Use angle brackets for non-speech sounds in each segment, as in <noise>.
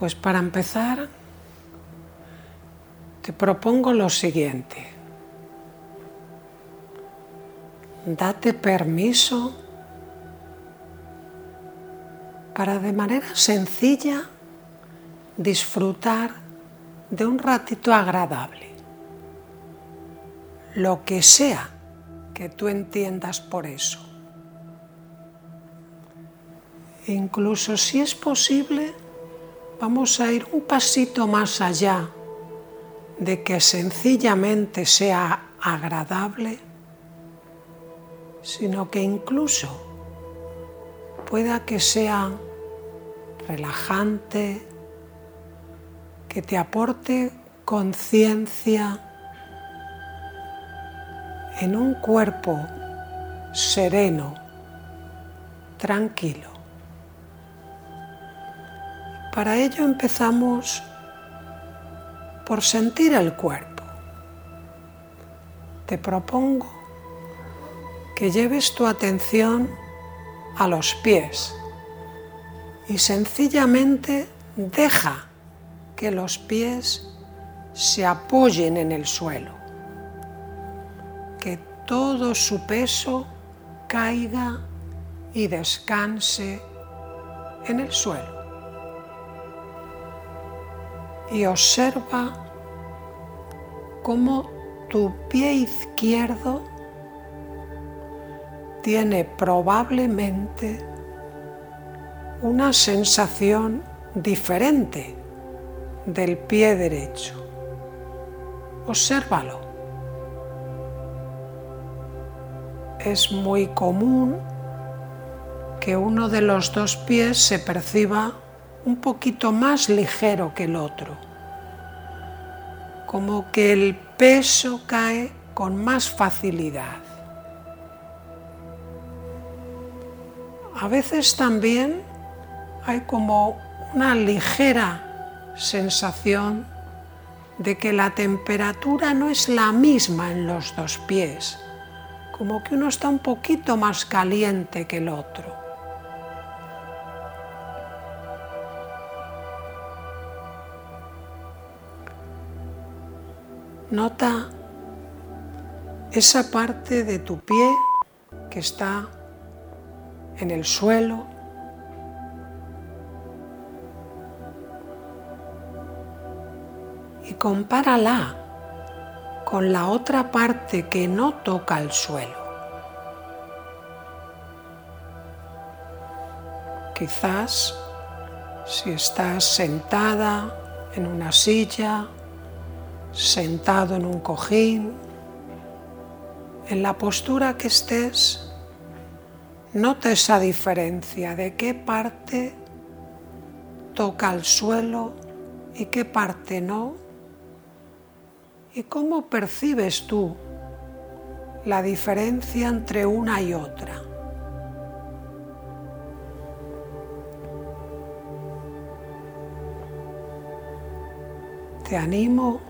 Pues para empezar, te propongo lo siguiente. Date permiso para de manera sencilla disfrutar de un ratito agradable. Lo que sea que tú entiendas por eso. Incluso si es posible, vamos a ir un pasito más allá de que sencillamente sea agradable, sino que incluso pueda que sea relajante, que te aporte conciencia en un cuerpo sereno, tranquilo. Para ello empezamos por sentir el cuerpo. Te propongo que lleves tu atención a los pies y sencillamente deja que los pies se apoyen en el suelo, que todo su peso caiga y descanse en el suelo y observa cómo tu pie izquierdo tiene probablemente una sensación diferente del pie derecho. Obsérvalo. Es muy común que uno de los dos pies se perciba un poquito más ligero que el otro, como que el peso cae con más facilidad. A veces también hay como una ligera sensación de que la temperatura no es la misma en los dos pies, como que uno está un poquito más caliente que el otro. Nota esa parte de tu pie que está en el suelo. Y compárala con la otra parte que no toca el suelo. Quizás si estás sentada en una silla sentado en un cojín, en la postura que estés, nota esa diferencia de qué parte toca el suelo y qué parte no, y cómo percibes tú la diferencia entre una y otra. Te animo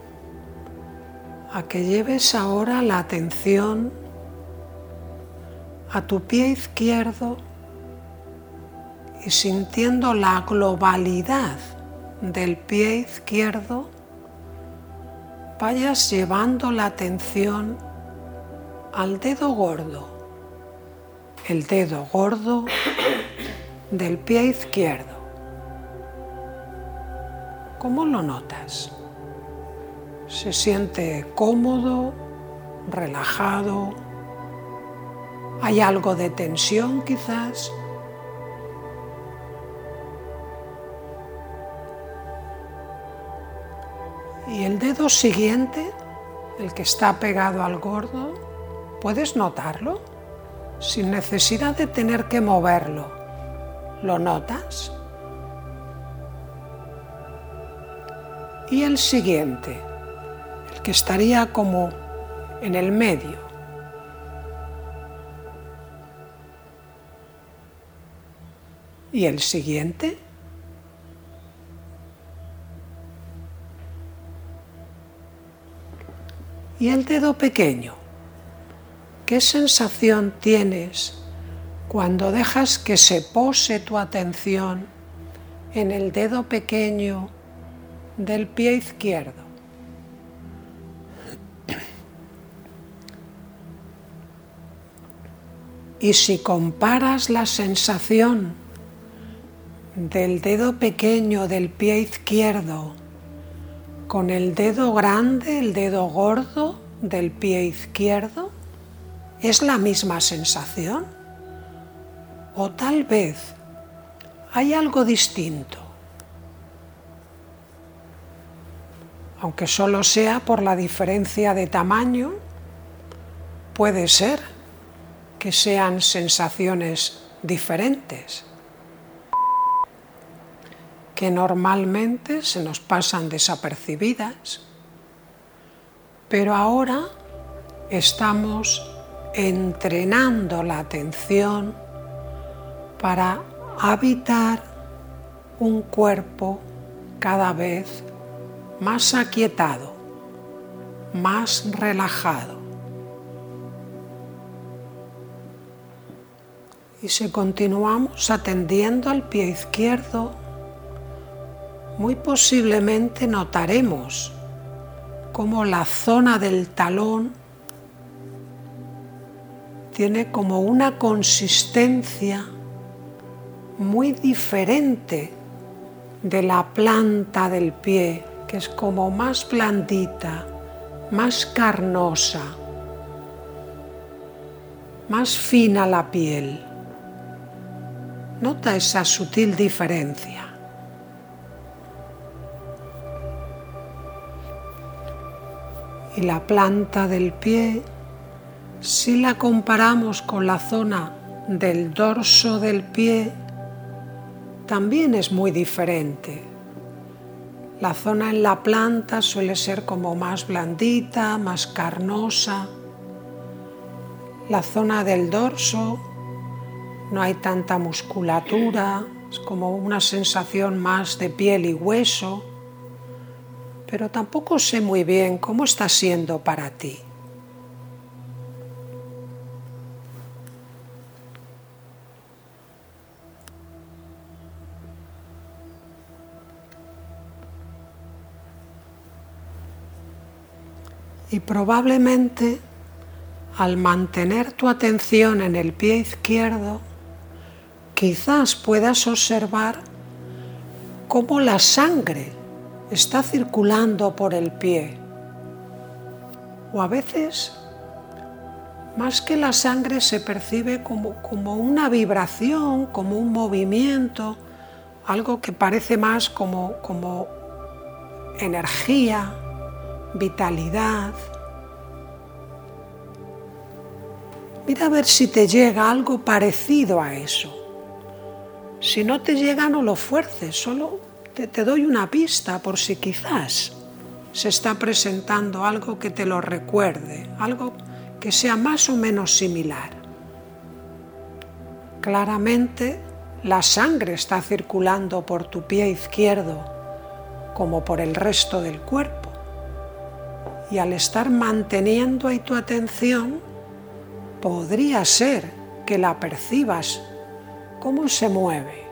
a que lleves ahora la atención a tu pie izquierdo y sintiendo la globalidad del pie izquierdo, vayas llevando la atención al dedo gordo, el dedo gordo del pie izquierdo. ¿Cómo lo notas? Se siente cómodo, relajado, hay algo de tensión quizás. Y el dedo siguiente, el que está pegado al gordo, puedes notarlo sin necesidad de tener que moverlo. ¿Lo notas? Y el siguiente, que estaría como en el medio. ¿Y el siguiente? ¿Y el dedo pequeño? ¿Qué sensación tienes cuando dejas que se pose tu atención en el dedo pequeño del pie izquierdo. Y si comparas la sensación del dedo pequeño del pie izquierdo con el dedo grande, el dedo gordo del pie izquierdo, ¿es la misma sensación? O tal vez hay algo distinto, aunque solo sea por la diferencia de tamaño, puede ser que sean sensaciones diferentes, que normalmente se nos pasan desapercibidas, pero ahora estamos entrenando la atención para habitar un cuerpo cada vez más aquietado, más relajado. Y si continuamos atendiendo al pie izquierdo, muy posiblemente notaremos cómo la zona del talón tiene como una consistencia muy diferente de la planta del pie, que es como más blandita, más carnosa, más fina la piel. Nota esa sutil diferencia. Y la planta del pie, si la comparamos con la zona del dorso del pie, también es muy diferente. La zona en la planta suele ser como más blandita, más carnosa. La zona del dorso no hay tanta musculatura, es como una sensación más de piel y hueso, pero tampoco sé muy bien cómo está siendo para ti. Y probablemente al mantener tu atención en el pie izquierdo, quizás puedas observar cómo la sangre está circulando por el pie. O a veces, más que la sangre, se percibe como, como una vibración, como un movimiento, algo que parece más como, como energía, vitalidad. Mira a ver si te llega algo parecido a eso. Si no te llega, no lo fuerces, solo te, doy una pista por si quizás se está presentando algo que te lo recuerde, algo que sea más o menos similar. Claramente la sangre está circulando por tu pie izquierdo como por el resto del cuerpo. Y al estar manteniendo ahí tu atención, podría ser que la percibas cómo se mueve.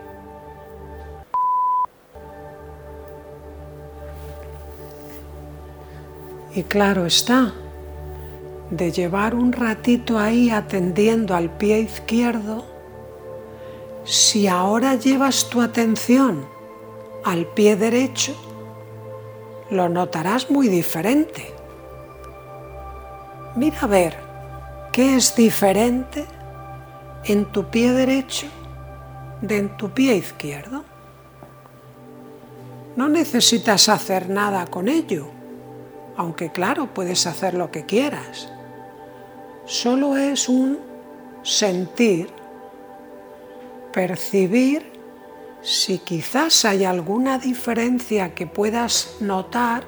Y claro está, de llevar un ratito ahí atendiendo al pie izquierdo, si ahora llevas tu atención al pie derecho, lo notarás muy diferente. Mira a ver qué es diferente en tu pie derecho de en tu pie izquierdo. No necesitas hacer nada con ello, aunque claro, puedes hacer lo que quieras. Solo es un sentir, percibir si quizás hay alguna diferencia que puedas notar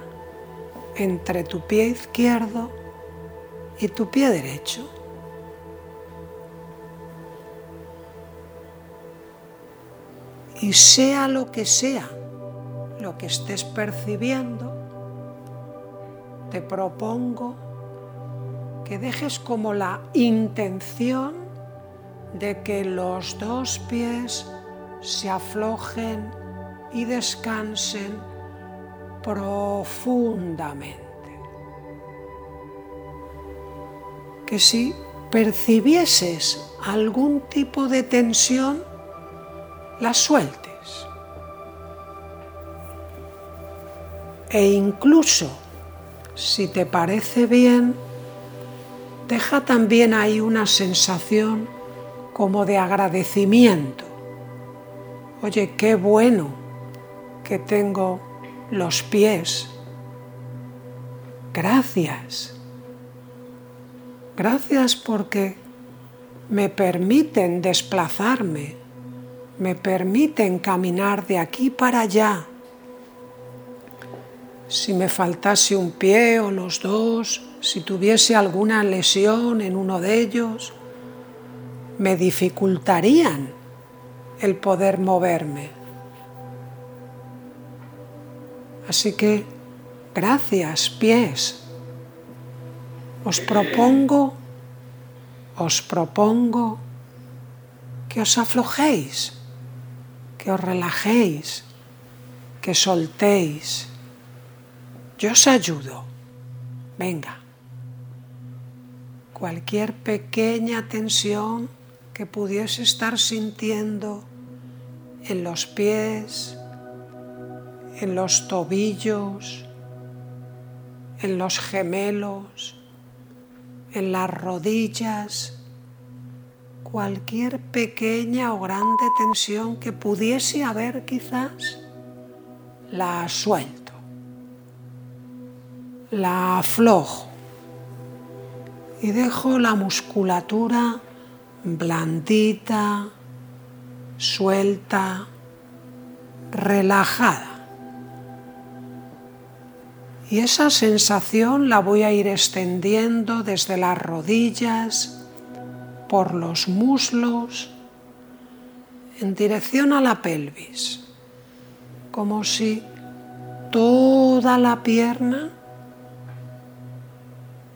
entre tu pie izquierdo y tu pie derecho. Y sea lo que sea lo que estés percibiendo, te propongo que dejes como la intención de que los dos pies se aflojen y descansen profundamente. Que si percibieses algún tipo de tensión, la sueltes. E incluso, si te parece bien, deja también ahí una sensación como de agradecimiento. Oye, qué bueno que tengo los pies. Gracias. Gracias porque me permiten desplazarme, me permiten caminar de aquí para allá. Si me faltase un pie o los dos, si tuviese alguna lesión en uno de ellos, me dificultarían el poder moverme. Así que, gracias, pies. Os propongo, os propongo que os aflojéis, que os relajéis, que soltéis. Yo os ayudo. Venga cualquier pequeña tensión que pudiese estar sintiendo en los pies, en los tobillos, en los gemelos, en las rodillas, cualquier pequeña o grande tensión que pudiese haber quizás, la suelto, la aflojo y dejo la musculatura blandita, suelta, relajada. Y esa sensación la voy a ir extendiendo desde las rodillas, por los muslos, en dirección a la pelvis, como si toda la pierna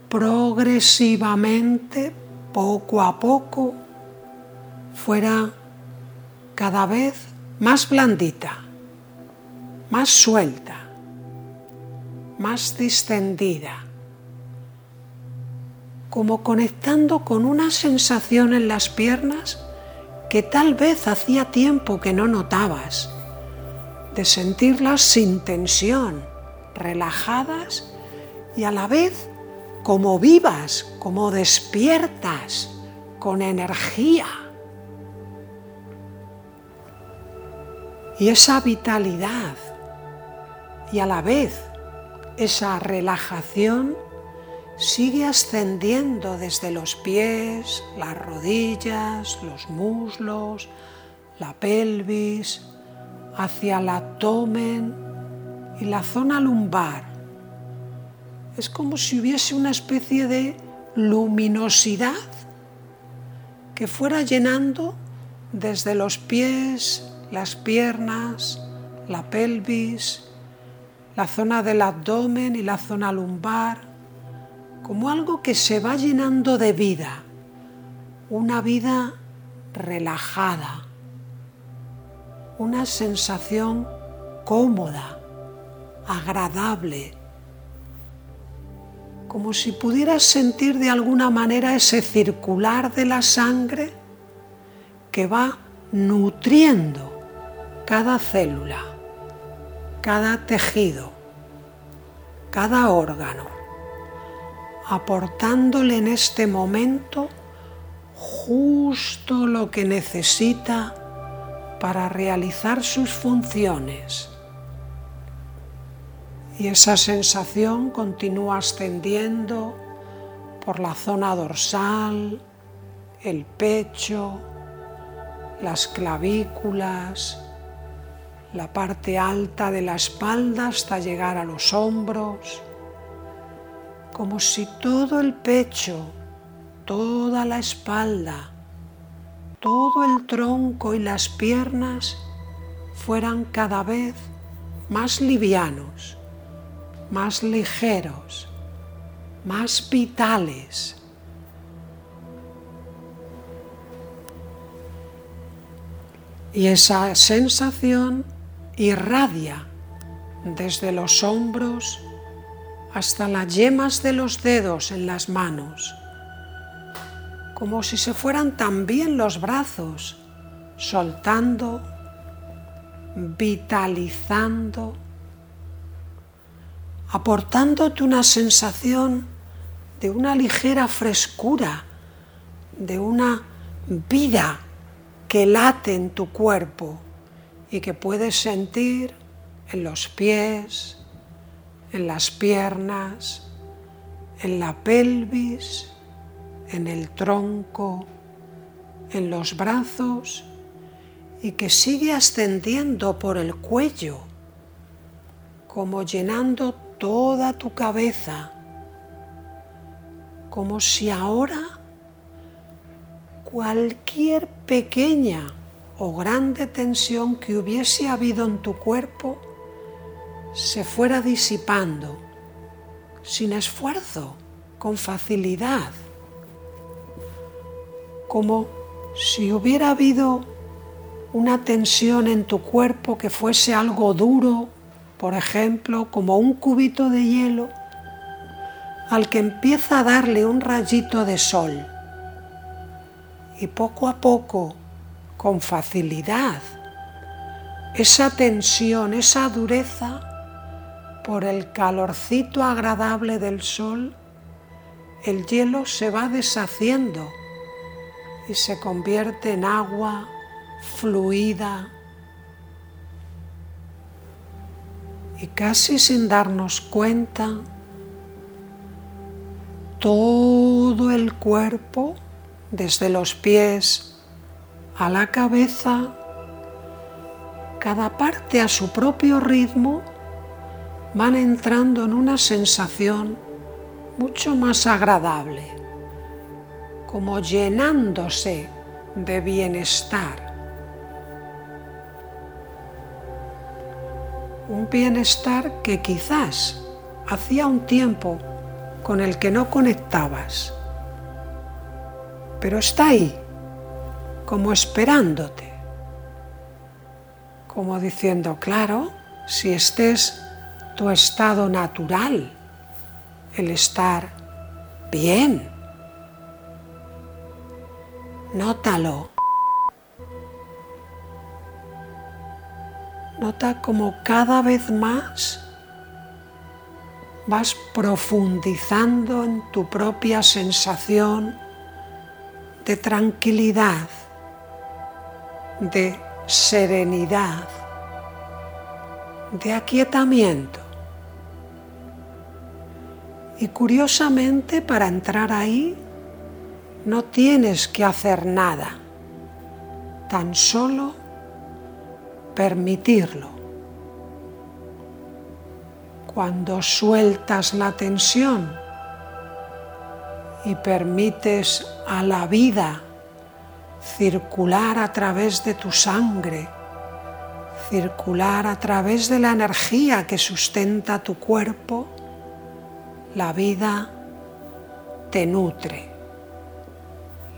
progresivamente, poco a poco, fuera cada vez más blandita, más suelta, más distendida, como conectando con una sensación en las piernas que tal vez hacía tiempo que no notabas, de sentirlas sin tensión, relajadas y a la vez como vivas, como despiertas, con energía. Y esa vitalidad y a la vez esa relajación sigue ascendiendo desde los pies, las rodillas, los muslos, la pelvis, hacia el abdomen y la zona lumbar. Es como si hubiese una especie de luminosidad que fuera llenando desde los pies, las piernas, la pelvis, la zona del abdomen y la zona lumbar, como algo que se va llenando de vida, una vida relajada, una sensación cómoda, agradable, como si pudieras sentir de alguna manera ese circular de la sangre que va nutriendo cada célula, cada tejido, cada órgano, aportándole en este momento justo lo que necesita para realizar sus funciones. Y esa sensación continúa ascendiendo por la zona dorsal, el pecho, las clavículas, la parte alta de la espalda hasta llegar a los hombros, como si todo el pecho, toda la espalda, todo el tronco y las piernas fueran cada vez más livianos más ligeros, más vitales. Y esa sensación irradia desde los hombros hasta las yemas de los dedos en las manos, como si se fueran también los brazos, soltando, vitalizando, aportándote una sensación de una ligera frescura, de una vida que late en tu cuerpo y que puedes sentir en los pies, en las piernas, en la pelvis, en el tronco, en los brazos y que sigue ascendiendo por el cuello, como llenando toda tu cabeza, como si ahora cualquier pequeña o grande tensión que hubiese habido en tu cuerpo se fuera disipando sin esfuerzo, con facilidad, como si hubiera habido una tensión en tu cuerpo que fuese algo duro, por ejemplo, como un cubito de hielo al que empieza a darle un rayito de sol. Y poco a poco, con facilidad, esa tensión, esa dureza por el calorcito agradable del sol, el hielo se va deshaciendo y se convierte en agua fluida y casi sin darnos cuenta, todo el cuerpo, desde los pies a la cabeza, cada parte a su propio ritmo, van entrando en una sensación mucho más agradable, como llenándose de bienestar. Un bienestar que quizás hacía un tiempo con el que no conectabas, pero está ahí, como esperándote, como diciendo, claro, si estés tu estado natural, el estar bien. Nótalo. Nota como cada vez más vas profundizando en tu propia sensación de tranquilidad, de serenidad, de aquietamiento. Y curiosamente para entrar ahí no tienes que hacer nada, tan solo permitirlo. Cuando sueltas la tensión y permites a la vida circular a través de tu sangre, circular a través de la energía que sustenta tu cuerpo, la vida te nutre,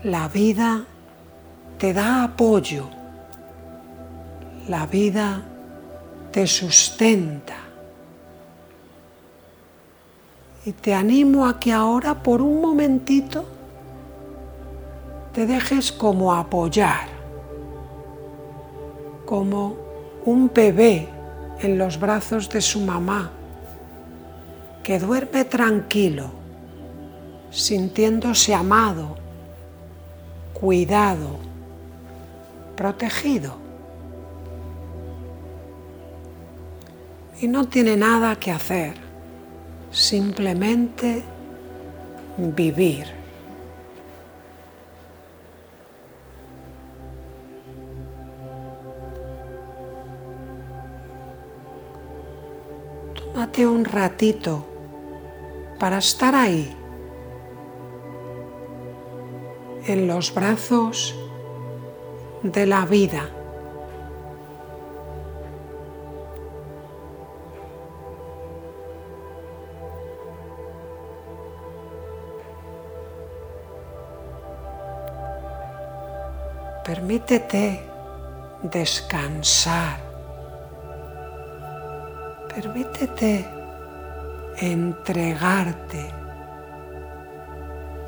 la vida te da apoyo, la vida te sustenta. Y te animo a que ahora por un momentito te dejes como apoyar, como un bebé en los brazos de su mamá que duerme tranquilo, sintiéndose amado, cuidado, protegido. Y no tiene nada que hacer, simplemente vivir. Tómate un ratito para estar ahí, en los brazos de la vida. Permítete descansar Permítete entregarte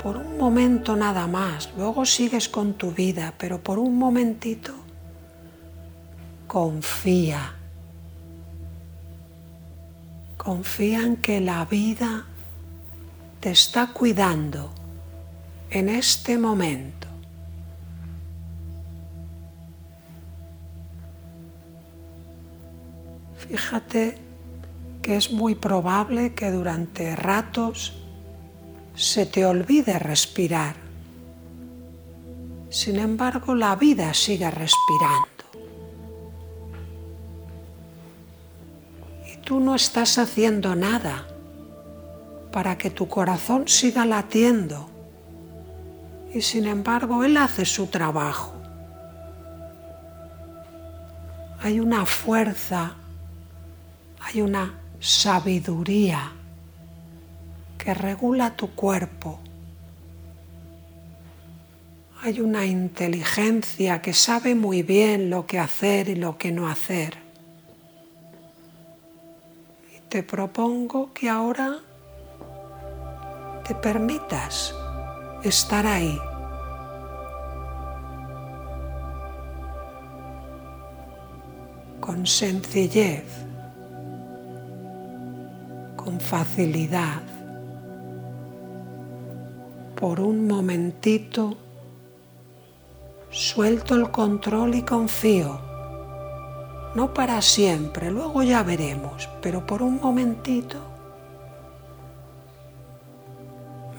por un momento nada más, luego sigues con tu vida, pero por un momentito confía. Confía en que la vida te está cuidando en este momento. Fíjate que es muy probable que durante ratos se te olvide respirar. Sin embargo, la vida sigue respirando. Y tú no estás haciendo nada para que tu corazón siga latiendo. Y sin embargo, Él hace su trabajo. Hay una fuerza, hay una sabiduría que regula tu cuerpo. Hay una inteligencia que sabe muy bien lo que hacer y lo que no hacer. Y te propongo que ahora te permitas estar ahí. con sencillez, facilidad por un momentito suelto el control y confío. No para siempre, luego ya veremos, pero por un momentito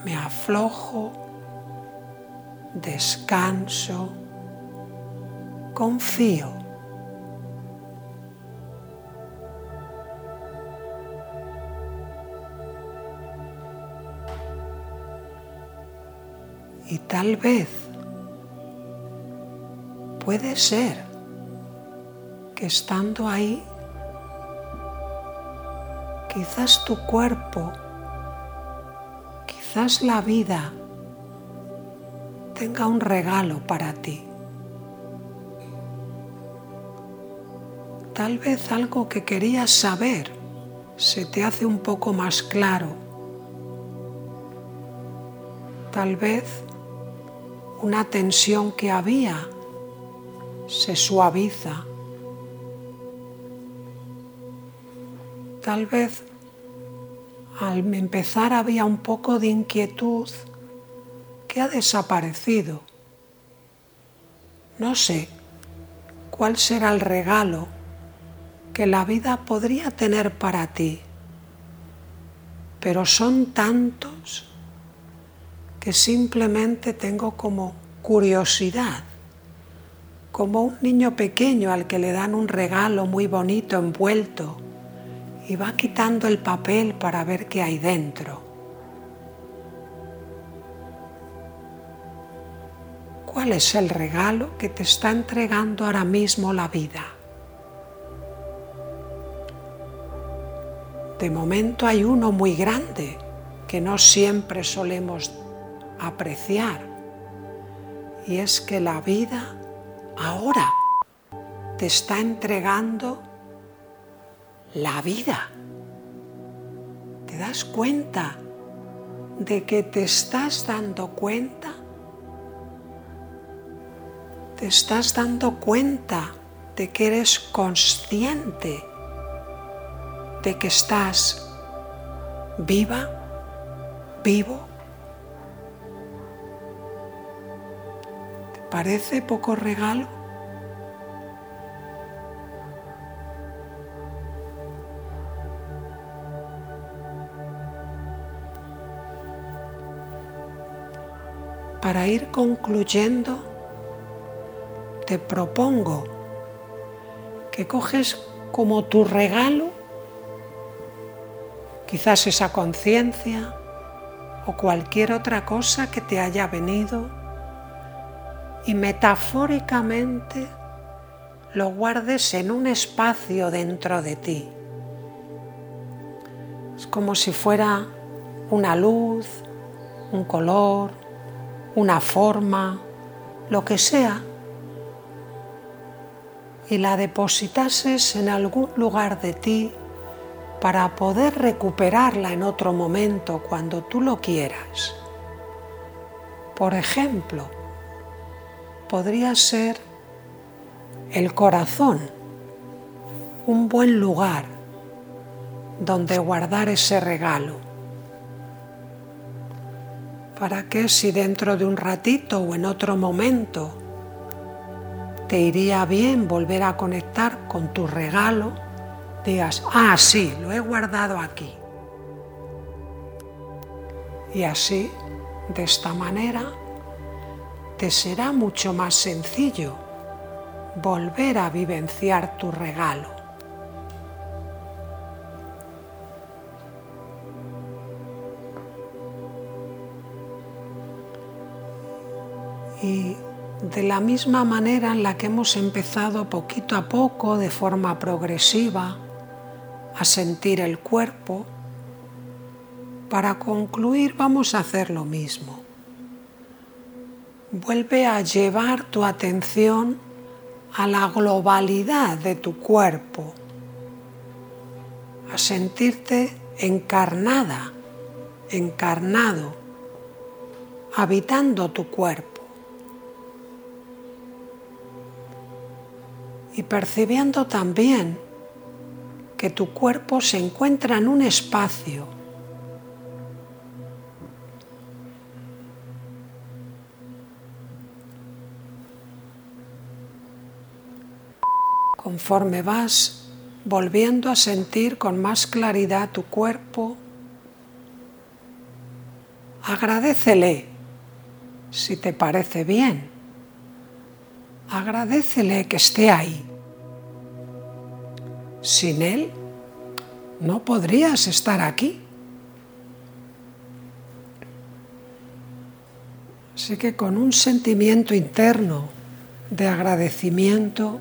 me aflojo, descanso, confío. Y tal vez puede ser que estando ahí, quizás tu cuerpo, quizás la vida tenga un regalo para ti. Tal vez algo que querías saber se te hace un poco más claro. Tal vez una tensión que había se suaviza. Tal vez al empezar había un poco de inquietud que ha desaparecido. No sé cuál será el regalo que la vida podría tener para ti, pero son tantos que simplemente tengo como curiosidad, como un niño pequeño al que le dan un regalo muy bonito envuelto y va quitando el papel para ver qué hay dentro. ¿Cuál es el regalo que te está entregando ahora mismo la vida? De momento hay uno muy grande que no siempre solemos apreciar. Y es que la vida ahora te está entregando la vida. ¿Te das cuenta de que te estás dando cuenta? Te estás dando cuenta de que eres consciente de que estás viva, vivo ¿Parece poco regalo? Para ir concluyendo, te propongo que coges como tu regalo quizás esa conciencia o cualquier otra cosa que te haya venido y metafóricamente lo guardes en un espacio dentro de ti. Es como si fuera una luz, un color, una forma, lo que sea, y la depositases en algún lugar de ti para poder recuperarla en otro momento cuando tú lo quieras. Por ejemplo, podría ser el corazón, un buen lugar donde guardar ese regalo. Para que si dentro de un ratito o en otro momento te iría bien volver a conectar con tu regalo, digas, ah, sí, lo he guardado aquí. Y así, de esta manera, te será mucho más sencillo volver a vivenciar tu regalo. Y de la misma manera en la que hemos empezado poquito a poco, de forma progresiva, a sentir el cuerpo, para concluir vamos a hacer lo mismo. Vuelve a llevar tu atención a la globalidad de tu cuerpo, a sentirte encarnada, encarnado, habitando tu cuerpo y percibiendo también que tu cuerpo se encuentra en un espacio. Conforme vas volviendo a sentir con más claridad tu cuerpo, agradecele si te parece bien. Agradecele que esté ahí. Sin Él no podrías estar aquí. Así que con un sentimiento interno de agradecimiento,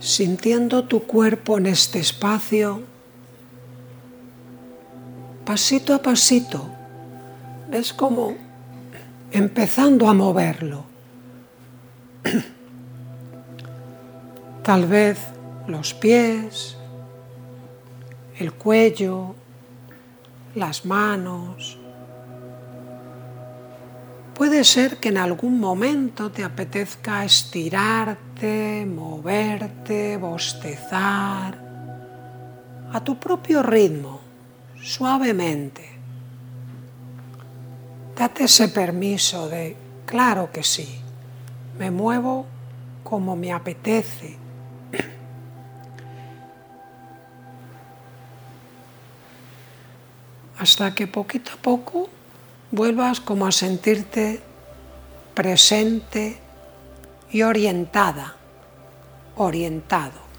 sintiendo tu cuerpo en este espacio, pasito a pasito, ves como empezando a moverlo. <clears throat> Tal vez los pies, el cuello, las manos. Puede ser que en algún momento te apetezca moverte, bostezar, a tu propio ritmo, suavemente. Date ese permiso de, claro que sí, me muevo como me apetece hasta que poquito a poco vuelvas como a sentirte presente y orientada, orientado.